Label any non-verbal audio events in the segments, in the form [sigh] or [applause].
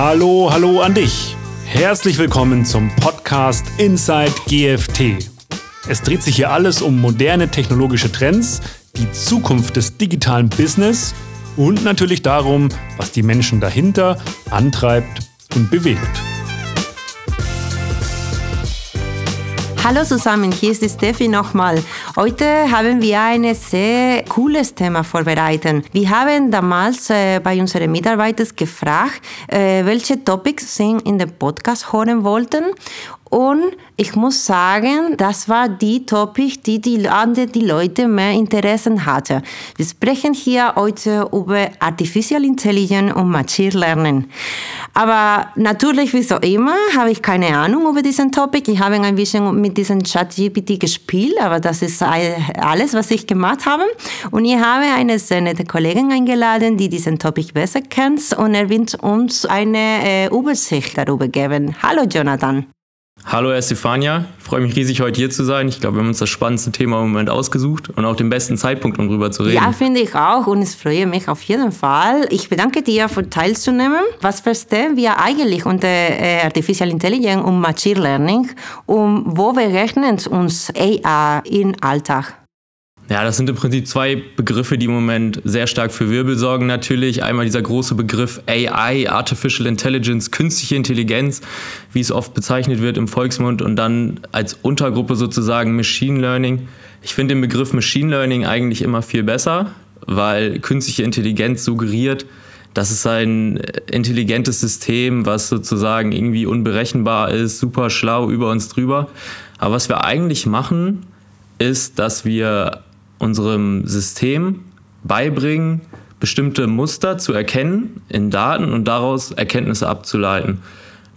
Hallo, hallo an dich. Herzlich willkommen zum Podcast Inside GFT. Es dreht sich hier alles um moderne technologische Trends, die Zukunft des digitalen Business und natürlich darum, was die Menschen dahinter antreibt und bewegt. Hallo zusammen, hier ist die Steffi nochmal. Heute haben wir ein sehr cooles Thema vorbereitet. Wir haben damals äh, bei unseren Mitarbeitern gefragt, äh, welche Topics sie in den Podcast hören wollten. Und ich muss sagen, das war die Topic, die die, die Leute mehr Interessen hatte. Wir sprechen hier heute über Artificial Intelligence und Machine Learning. Aber natürlich, wie so immer, habe ich keine Ahnung über diesen Topic. Ich habe ein bisschen mit diesem ChatGPT gespielt, aber das ist alles, was ich gemacht habe. Und ich habe eine sehr nette Kollegin eingeladen, die diesen Topic besser kennt und er wird uns eine äh, Übersicht darüber geben. Hallo Jonathan. Hallo Estefania, ich freue mich riesig, heute hier zu sein. Ich glaube, wir haben uns das spannendste Thema im Moment ausgesucht und auch den besten Zeitpunkt, um darüber zu reden. Ja, finde ich auch und es freue mich auf jeden Fall. Ich bedanke dir für teilzunehmen. Was verstehen wir eigentlich unter äh, Artificial Intelligence und Machine Learning und wo berechnen uns AI im Alltag? Ja, das sind im Prinzip zwei Begriffe, die im Moment sehr stark für Wirbel sorgen natürlich. Einmal dieser große Begriff AI, Artificial Intelligence, künstliche Intelligenz, wie es oft bezeichnet wird im Volksmund, und dann als Untergruppe sozusagen Machine Learning. Ich finde den Begriff Machine Learning eigentlich immer viel besser, weil künstliche Intelligenz suggeriert, das ist ein intelligentes System, was sozusagen irgendwie unberechenbar ist, super schlau über uns drüber. Aber was wir eigentlich machen, ist, dass wir unserem System beibringen, bestimmte Muster zu erkennen in Daten und daraus Erkenntnisse abzuleiten.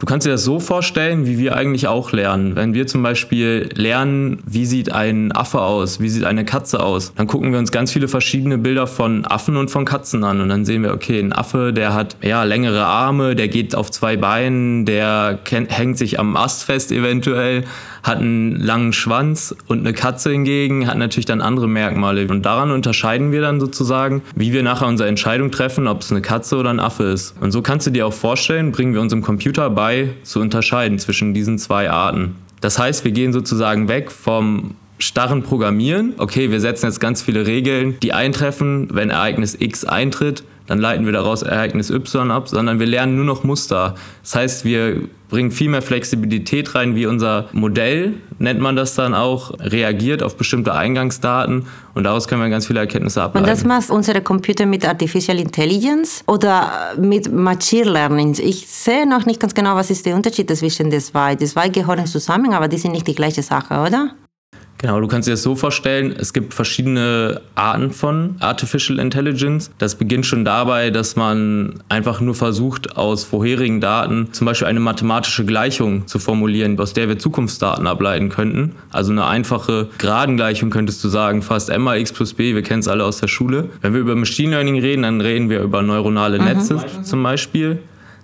Du kannst dir das so vorstellen, wie wir eigentlich auch lernen. Wenn wir zum Beispiel lernen, wie sieht ein Affe aus, wie sieht eine Katze aus, dann gucken wir uns ganz viele verschiedene Bilder von Affen und von Katzen an und dann sehen wir, okay, ein Affe, der hat ja längere Arme, der geht auf zwei Beinen, der hängt sich am Ast fest eventuell, hat einen langen Schwanz und eine Katze hingegen hat natürlich dann andere Merkmale. Und daran unterscheiden wir dann sozusagen, wie wir nachher unsere Entscheidung treffen, ob es eine Katze oder ein Affe ist. Und so kannst du dir auch vorstellen, bringen wir unserem Computer bei, zu unterscheiden zwischen diesen zwei Arten. Das heißt, wir gehen sozusagen weg vom starren Programmieren. Okay, wir setzen jetzt ganz viele Regeln, die eintreffen, wenn Ereignis X eintritt dann leiten wir daraus Ereignis Y ab, sondern wir lernen nur noch Muster. Das heißt, wir bringen viel mehr Flexibilität rein, wie unser Modell, nennt man das dann auch, reagiert auf bestimmte Eingangsdaten und daraus können wir ganz viele Erkenntnisse ableiten. Und das macht unsere Computer mit Artificial Intelligence oder mit Machine Learning? Ich sehe noch nicht ganz genau, was ist der Unterschied zwischen den zwei. Die zwei gehören zusammen, aber die sind nicht die gleiche Sache, oder? Genau, du kannst dir das so vorstellen, es gibt verschiedene Arten von Artificial Intelligence. Das beginnt schon dabei, dass man einfach nur versucht, aus vorherigen Daten zum Beispiel eine mathematische Gleichung zu formulieren, aus der wir Zukunftsdaten ableiten könnten. Also eine einfache Gradengleichung könntest du sagen, fast m mal x plus b, wir kennen es alle aus der Schule. Wenn wir über Machine Learning reden, dann reden wir über neuronale mhm. Netze mhm. zum Beispiel.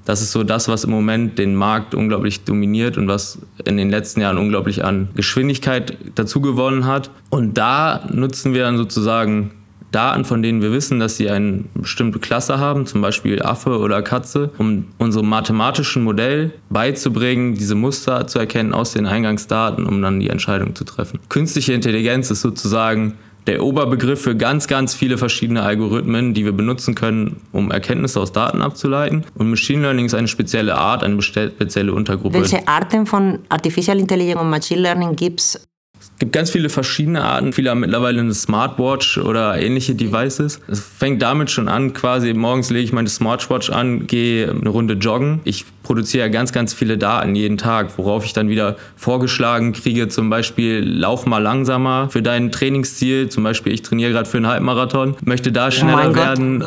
Das ist so das, was im Moment den Markt unglaublich dominiert und was in den letzten Jahren unglaublich an Geschwindigkeit dazu gewonnen hat. Und da nutzen wir dann sozusagen Daten, von denen wir wissen, dass sie eine bestimmte Klasse haben, zum Beispiel Affe oder Katze, um unserem mathematischen Modell beizubringen, diese Muster zu erkennen aus den Eingangsdaten, um dann die Entscheidung zu treffen. Künstliche Intelligenz ist sozusagen der Oberbegriff für ganz, ganz viele verschiedene Algorithmen, die wir benutzen können, um Erkenntnisse aus Daten abzuleiten. Und Machine Learning ist eine spezielle Art, eine spezielle Untergruppe. Welche Arten von Artificial Intelligence und Machine Learning gibt es? Es gibt ganz viele verschiedene Arten. Viele haben mittlerweile eine Smartwatch oder ähnliche Devices. Es fängt damit schon an, quasi morgens lege ich meine Smartwatch an, gehe eine Runde joggen. Ich produziere ja ganz, ganz viele Daten jeden Tag, worauf ich dann wieder vorgeschlagen kriege, zum Beispiel lauf mal langsamer für dein Trainingsziel. Zum Beispiel, ich trainiere gerade für einen Halbmarathon, möchte da schneller oh werden.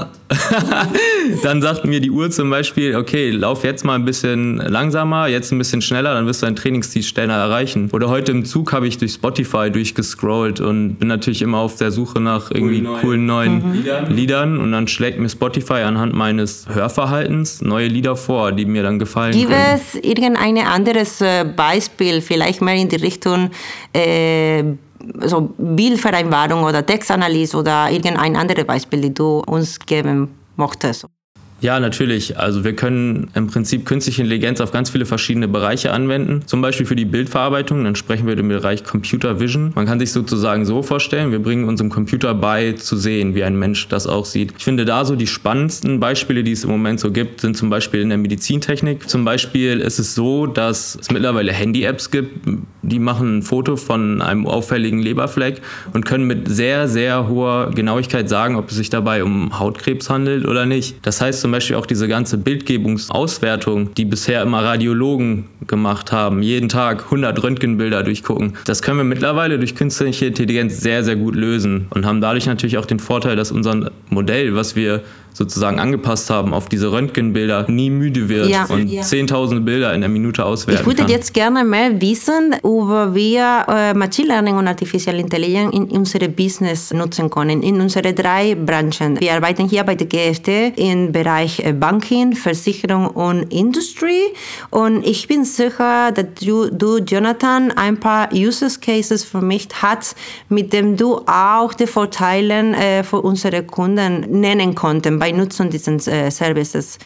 [laughs] dann sagt mir die Uhr zum Beispiel, okay, lauf jetzt mal ein bisschen langsamer, jetzt ein bisschen schneller, dann wirst du dein Trainingsziel schneller erreichen. Oder heute im Zug habe ich durch Spotify Spotify durchgescrollt und bin natürlich immer auf der Suche nach irgendwie cool coolen neuen mhm. Liedern. Liedern. Und dann schlägt mir Spotify anhand meines Hörverhaltens neue Lieder vor, die mir dann gefallen. Gibt es irgendein anderes Beispiel, vielleicht mehr in die Richtung äh, so Bildvereinbarung oder Textanalyse oder irgendein anderes Beispiel, die du uns geben möchtest? Ja, natürlich. Also wir können im Prinzip künstliche Intelligenz auf ganz viele verschiedene Bereiche anwenden. Zum Beispiel für die Bildverarbeitung, dann sprechen wir im Bereich Computer Vision. Man kann sich sozusagen so vorstellen, wir bringen unserem Computer bei zu sehen, wie ein Mensch das auch sieht. Ich finde da so die spannendsten Beispiele, die es im Moment so gibt, sind zum Beispiel in der Medizintechnik. Zum Beispiel ist es so, dass es mittlerweile Handy-Apps gibt, die machen ein Foto von einem auffälligen Leberfleck und können mit sehr, sehr hoher Genauigkeit sagen, ob es sich dabei um Hautkrebs handelt oder nicht. Das heißt zum Beispiel auch diese ganze Bildgebungsauswertung, die bisher immer Radiologen gemacht haben, jeden Tag 100 Röntgenbilder durchgucken. Das können wir mittlerweile durch künstliche Intelligenz sehr, sehr gut lösen und haben dadurch natürlich auch den Vorteil, dass unser Modell, was wir sozusagen angepasst haben auf diese Röntgenbilder, nie müde wird ja, und ja. 10.000 Bilder in der Minute auswerten Ich würde kann. jetzt gerne mehr wissen, über wie äh, Machine Learning und Artificial Intelligence in unsere Business nutzen können, in unsere drei Branchen. Wir arbeiten hier bei der GFT im Bereich äh, Banking, Versicherung und Industry und ich bin sicher, dass du, du Jonathan, ein paar Use Cases für mich hast, mit dem du auch die Vorteile äh, für unsere Kunden nennen konntest bei Nutzung dieses äh, Services?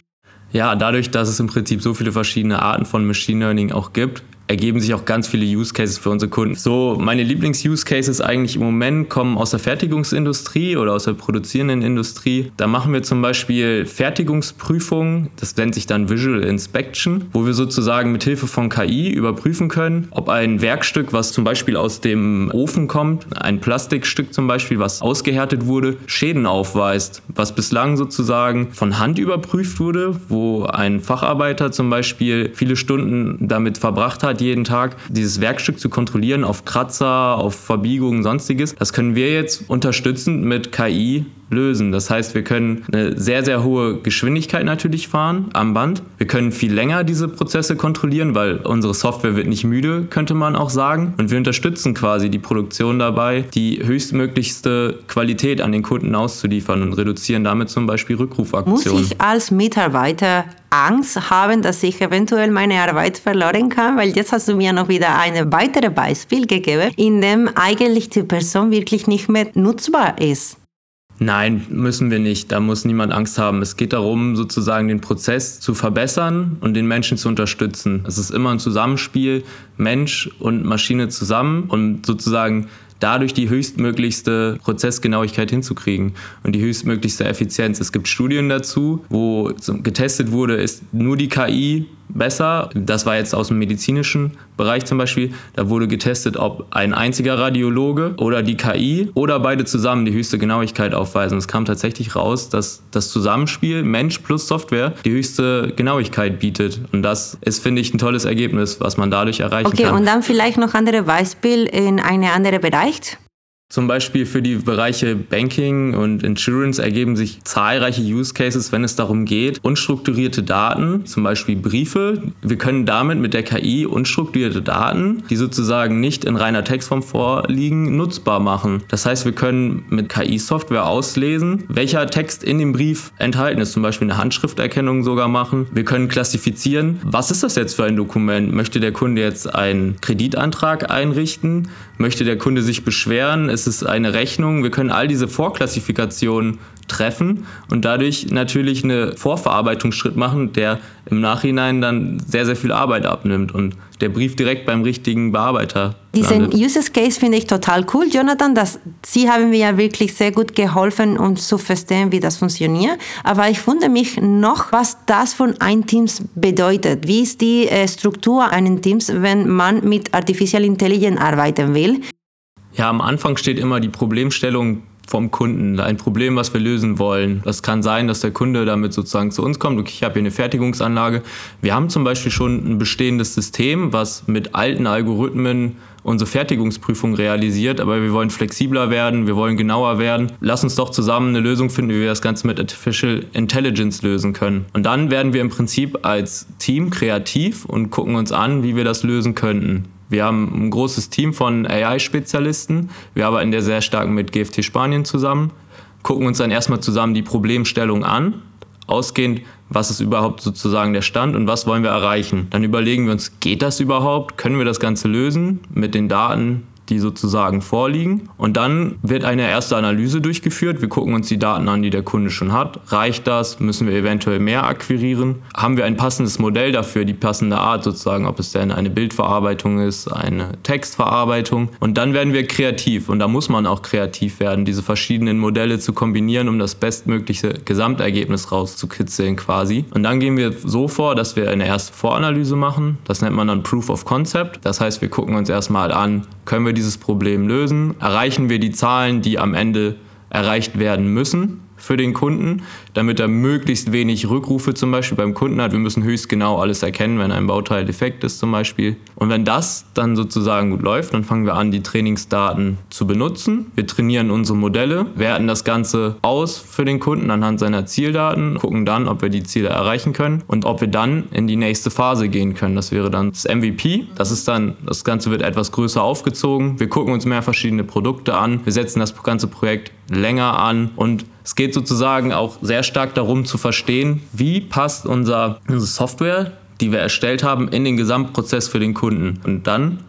Ja, dadurch, dass es im Prinzip so viele verschiedene Arten von Machine Learning auch gibt, ergeben sich auch ganz viele Use Cases für unsere Kunden. So, meine Lieblings-Use Cases eigentlich im Moment kommen aus der Fertigungsindustrie oder aus der produzierenden Industrie. Da machen wir zum Beispiel Fertigungsprüfungen, das nennt sich dann Visual Inspection, wo wir sozusagen mit Hilfe von KI überprüfen können, ob ein Werkstück, was zum Beispiel aus dem Ofen kommt, ein Plastikstück zum Beispiel, was ausgehärtet wurde, Schäden aufweist, was bislang sozusagen von Hand überprüft wurde, wo ein Facharbeiter zum Beispiel viele Stunden damit verbracht hat, jeden Tag dieses Werkstück zu kontrollieren auf Kratzer, auf Verbiegungen, sonstiges. Das können wir jetzt unterstützend mit KI lösen. Das heißt, wir können eine sehr, sehr hohe Geschwindigkeit natürlich fahren am Band. Wir können viel länger diese Prozesse kontrollieren, weil unsere Software wird nicht müde, könnte man auch sagen. Und wir unterstützen quasi die Produktion dabei, die höchstmöglichste Qualität an den Kunden auszuliefern und reduzieren damit zum Beispiel Rückrufaktionen. Muss ich als Mitarbeiter Angst haben, dass ich eventuell meine Arbeit verloren kann, weil jetzt hast du mir noch wieder ein weiteres Beispiel gegeben, in dem eigentlich die Person wirklich nicht mehr nutzbar ist. Nein, müssen wir nicht. Da muss niemand Angst haben. Es geht darum, sozusagen den Prozess zu verbessern und den Menschen zu unterstützen. Es ist immer ein Zusammenspiel, Mensch und Maschine zusammen und sozusagen dadurch die höchstmöglichste Prozessgenauigkeit hinzukriegen und die höchstmöglichste Effizienz. Es gibt Studien dazu, wo getestet wurde, ist nur die KI besser. Das war jetzt aus dem medizinischen Bereich zum Beispiel. Da wurde getestet, ob ein einziger Radiologe oder die KI oder beide zusammen die höchste Genauigkeit aufweisen. Es kam tatsächlich raus, dass das Zusammenspiel Mensch plus Software die höchste Genauigkeit bietet. Und das ist, finde ich, ein tolles Ergebnis, was man dadurch erreichen okay, kann. Okay, und dann vielleicht noch andere Beispiel in eine andere Bereich? Zum Beispiel für die Bereiche Banking und Insurance ergeben sich zahlreiche Use Cases, wenn es darum geht, unstrukturierte Daten, zum Beispiel Briefe. Wir können damit mit der KI unstrukturierte Daten, die sozusagen nicht in reiner Textform vorliegen, nutzbar machen. Das heißt, wir können mit KI-Software auslesen, welcher Text in dem Brief enthalten ist, zum Beispiel eine Handschrifterkennung sogar machen. Wir können klassifizieren, was ist das jetzt für ein Dokument? Möchte der Kunde jetzt einen Kreditantrag einrichten? Möchte der Kunde sich beschweren? Ist es eine Rechnung? Wir können all diese Vorklassifikationen treffen und dadurch natürlich einen Vorverarbeitungsschritt machen, der im Nachhinein dann sehr, sehr viel Arbeit abnimmt und der Brief direkt beim richtigen Bearbeiter. Diesen User Case finde ich total cool, Jonathan. Das, Sie haben mir ja wirklich sehr gut geholfen, um zu verstehen, wie das funktioniert. Aber ich wundere mich noch, was das von einem Team bedeutet. Wie ist die äh, Struktur eines Teams, wenn man mit Artificial Intelligence arbeiten will? Ja, am Anfang steht immer die Problemstellung vom Kunden, ein Problem, was wir lösen wollen. Das kann sein, dass der Kunde damit sozusagen zu uns kommt. Okay, ich habe hier eine Fertigungsanlage. Wir haben zum Beispiel schon ein bestehendes System, was mit alten Algorithmen unsere Fertigungsprüfung realisiert, aber wir wollen flexibler werden, wir wollen genauer werden. Lass uns doch zusammen eine Lösung finden, wie wir das Ganze mit Artificial Intelligence lösen können. Und dann werden wir im Prinzip als Team kreativ und gucken uns an, wie wir das lösen könnten. Wir haben ein großes Team von AI-Spezialisten. Wir arbeiten ja sehr stark mit GFT Spanien zusammen, gucken uns dann erstmal zusammen die Problemstellung an, ausgehend, was ist überhaupt sozusagen der Stand und was wollen wir erreichen. Dann überlegen wir uns, geht das überhaupt? Können wir das Ganze lösen mit den Daten, die sozusagen vorliegen. Und dann wird eine erste Analyse durchgeführt. Wir gucken uns die Daten an, die der Kunde schon hat. Reicht das? Müssen wir eventuell mehr akquirieren? Haben wir ein passendes Modell dafür, die passende Art sozusagen, ob es denn eine Bildverarbeitung ist, eine Textverarbeitung? Und dann werden wir kreativ. Und da muss man auch kreativ werden, diese verschiedenen Modelle zu kombinieren, um das bestmögliche Gesamtergebnis rauszukitzeln quasi. Und dann gehen wir so vor, dass wir eine erste Voranalyse machen. Das nennt man dann Proof of Concept. Das heißt, wir gucken uns erstmal an, können wir dieses Problem lösen? Erreichen wir die Zahlen, die am Ende erreicht werden müssen? Für den Kunden, damit er möglichst wenig Rückrufe zum Beispiel beim Kunden hat. Wir müssen höchst genau alles erkennen, wenn ein Bauteil defekt ist zum Beispiel. Und wenn das dann sozusagen gut läuft, dann fangen wir an, die Trainingsdaten zu benutzen. Wir trainieren unsere Modelle, werten das Ganze aus für den Kunden anhand seiner Zieldaten, gucken dann, ob wir die Ziele erreichen können und ob wir dann in die nächste Phase gehen können. Das wäre dann das MVP. Das ist dann, das Ganze wird etwas größer aufgezogen. Wir gucken uns mehr verschiedene Produkte an. Wir setzen das ganze Projekt länger an und es geht sozusagen auch sehr stark darum zu verstehen, wie passt unser, unsere Software, die wir erstellt haben, in den Gesamtprozess für den Kunden. Und dann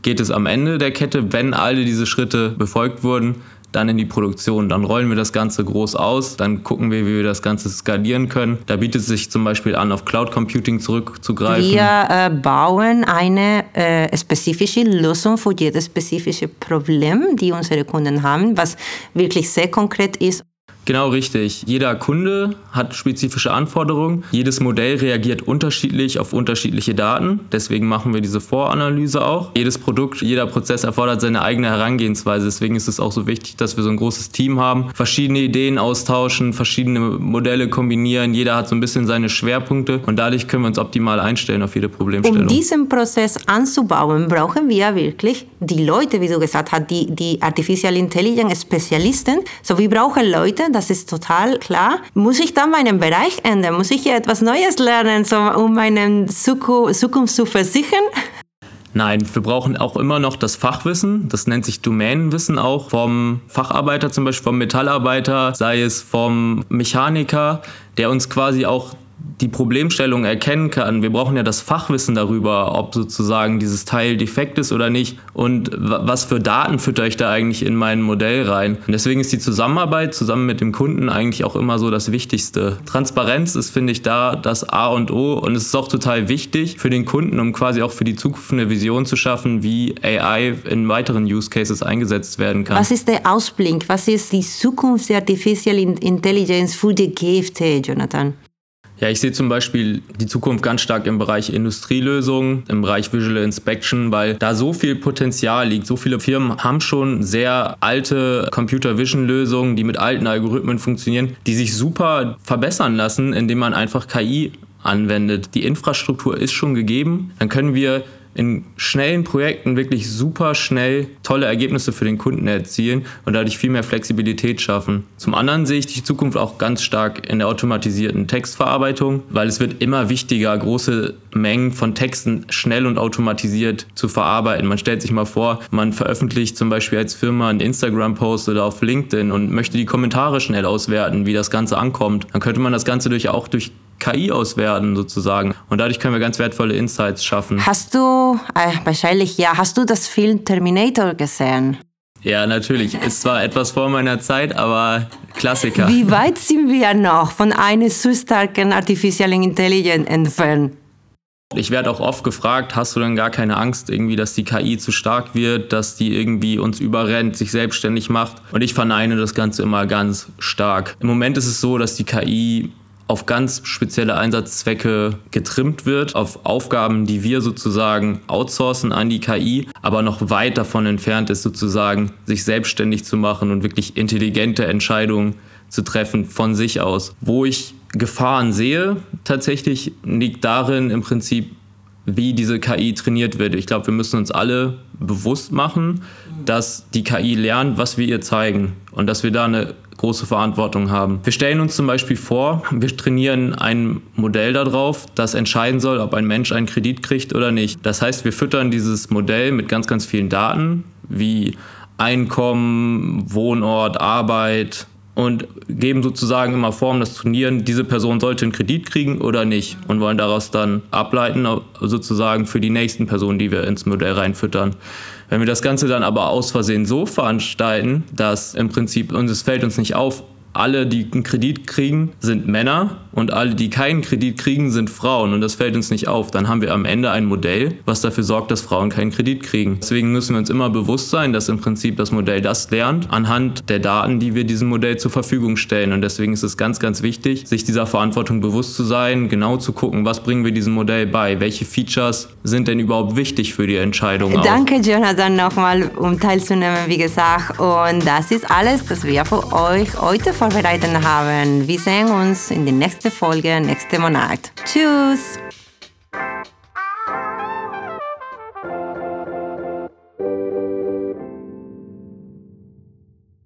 geht es am Ende der Kette, wenn alle diese Schritte befolgt wurden, dann in die Produktion. Dann rollen wir das Ganze groß aus, dann gucken wir, wie wir das Ganze skalieren können. Da bietet es sich zum Beispiel an, auf Cloud Computing zurückzugreifen. Wir äh, bauen eine äh, spezifische Lösung für jedes spezifische Problem, die unsere Kunden haben, was wirklich sehr konkret ist Genau richtig. Jeder Kunde hat spezifische Anforderungen. Jedes Modell reagiert unterschiedlich auf unterschiedliche Daten. Deswegen machen wir diese Voranalyse auch. Jedes Produkt, jeder Prozess erfordert seine eigene Herangehensweise. Deswegen ist es auch so wichtig, dass wir so ein großes Team haben, verschiedene Ideen austauschen, verschiedene Modelle kombinieren. Jeder hat so ein bisschen seine Schwerpunkte und dadurch können wir uns optimal einstellen auf jede Problemstellung. Um diesen Prozess anzubauen, brauchen wir wirklich die Leute, wie du gesagt hast, die, die Artificial Intelligence Spezialisten. So, wir brauchen Leute, das ist total klar. Muss ich dann meinen Bereich ändern? Muss ich etwas Neues lernen, so, um meine Zukunft zu versichern? Nein, wir brauchen auch immer noch das Fachwissen. Das nennt sich Domänenwissen auch vom Facharbeiter, zum Beispiel vom Metallarbeiter, sei es vom Mechaniker, der uns quasi auch die Problemstellung erkennen kann. Wir brauchen ja das Fachwissen darüber, ob sozusagen dieses Teil defekt ist oder nicht und was für Daten fütter ich da eigentlich in mein Modell rein. Und deswegen ist die Zusammenarbeit zusammen mit dem Kunden eigentlich auch immer so das Wichtigste. Transparenz ist, finde ich, da das A und O und es ist auch total wichtig für den Kunden, um quasi auch für die Zukunft eine Vision zu schaffen, wie AI in weiteren Use Cases eingesetzt werden kann. Was ist der Ausblick? Was ist die Zukunft der Artificial Intelligence für die GFT, Jonathan? Ja, ich sehe zum Beispiel die Zukunft ganz stark im Bereich Industrielösungen, im Bereich Visual Inspection, weil da so viel Potenzial liegt. So viele Firmen haben schon sehr alte Computer Vision Lösungen, die mit alten Algorithmen funktionieren, die sich super verbessern lassen, indem man einfach KI anwendet. Die Infrastruktur ist schon gegeben. Dann können wir in schnellen Projekten wirklich super schnell tolle Ergebnisse für den Kunden erzielen und dadurch viel mehr Flexibilität schaffen. Zum anderen sehe ich die Zukunft auch ganz stark in der automatisierten Textverarbeitung, weil es wird immer wichtiger, große Mengen von Texten schnell und automatisiert zu verarbeiten. Man stellt sich mal vor, man veröffentlicht zum Beispiel als Firma einen Instagram-Post oder auf LinkedIn und möchte die Kommentare schnell auswerten, wie das Ganze ankommt. Dann könnte man das Ganze durch, auch durch KI auswerten sozusagen. Und dadurch können wir ganz wertvolle Insights schaffen. Hast du, äh, wahrscheinlich ja, hast du das Film Terminator gesehen? Ja, natürlich. Ist zwar etwas vor meiner Zeit, aber Klassiker. Wie weit sind wir noch von einer so starken Artificial Intelligence entfernt? Ich werde auch oft gefragt, hast du denn gar keine Angst irgendwie, dass die KI zu stark wird, dass die irgendwie uns überrennt, sich selbstständig macht? Und ich verneine das Ganze immer ganz stark. Im Moment ist es so, dass die KI auf ganz spezielle Einsatzzwecke getrimmt wird, auf Aufgaben, die wir sozusagen outsourcen an die KI, aber noch weit davon entfernt ist, sozusagen sich selbstständig zu machen und wirklich intelligente Entscheidungen zu treffen von sich aus. Wo ich Gefahren sehe, tatsächlich liegt darin im Prinzip, wie diese KI trainiert wird. Ich glaube, wir müssen uns alle bewusst machen, dass die KI lernt, was wir ihr zeigen und dass wir da eine große Verantwortung haben. Wir stellen uns zum Beispiel vor, wir trainieren ein Modell darauf, das entscheiden soll, ob ein Mensch einen Kredit kriegt oder nicht. Das heißt, wir füttern dieses Modell mit ganz, ganz vielen Daten wie Einkommen, Wohnort, Arbeit und geben sozusagen immer Form das Turnieren, diese Person sollte einen Kredit kriegen oder nicht und wollen daraus dann ableiten, sozusagen für die nächsten Personen, die wir ins Modell reinfüttern. Wenn wir das Ganze dann aber aus Versehen so veranstalten, dass im Prinzip uns es fällt uns nicht auf, alle, die einen Kredit kriegen, sind Männer und alle, die keinen Kredit kriegen, sind Frauen und das fällt uns nicht auf. Dann haben wir am Ende ein Modell, was dafür sorgt, dass Frauen keinen Kredit kriegen. Deswegen müssen wir uns immer bewusst sein, dass im Prinzip das Modell das lernt anhand der Daten, die wir diesem Modell zur Verfügung stellen. Und deswegen ist es ganz, ganz wichtig, sich dieser Verantwortung bewusst zu sein, genau zu gucken, was bringen wir diesem Modell bei, welche Features sind denn überhaupt wichtig für die Entscheidung. Auch. Danke, Jonathan, nochmal, um teilzunehmen, wie gesagt. Und das ist alles, was wir für euch heute vorbereitet haben. Wir sehen uns in der nächsten Folge, nächsten Monat. Tschüss!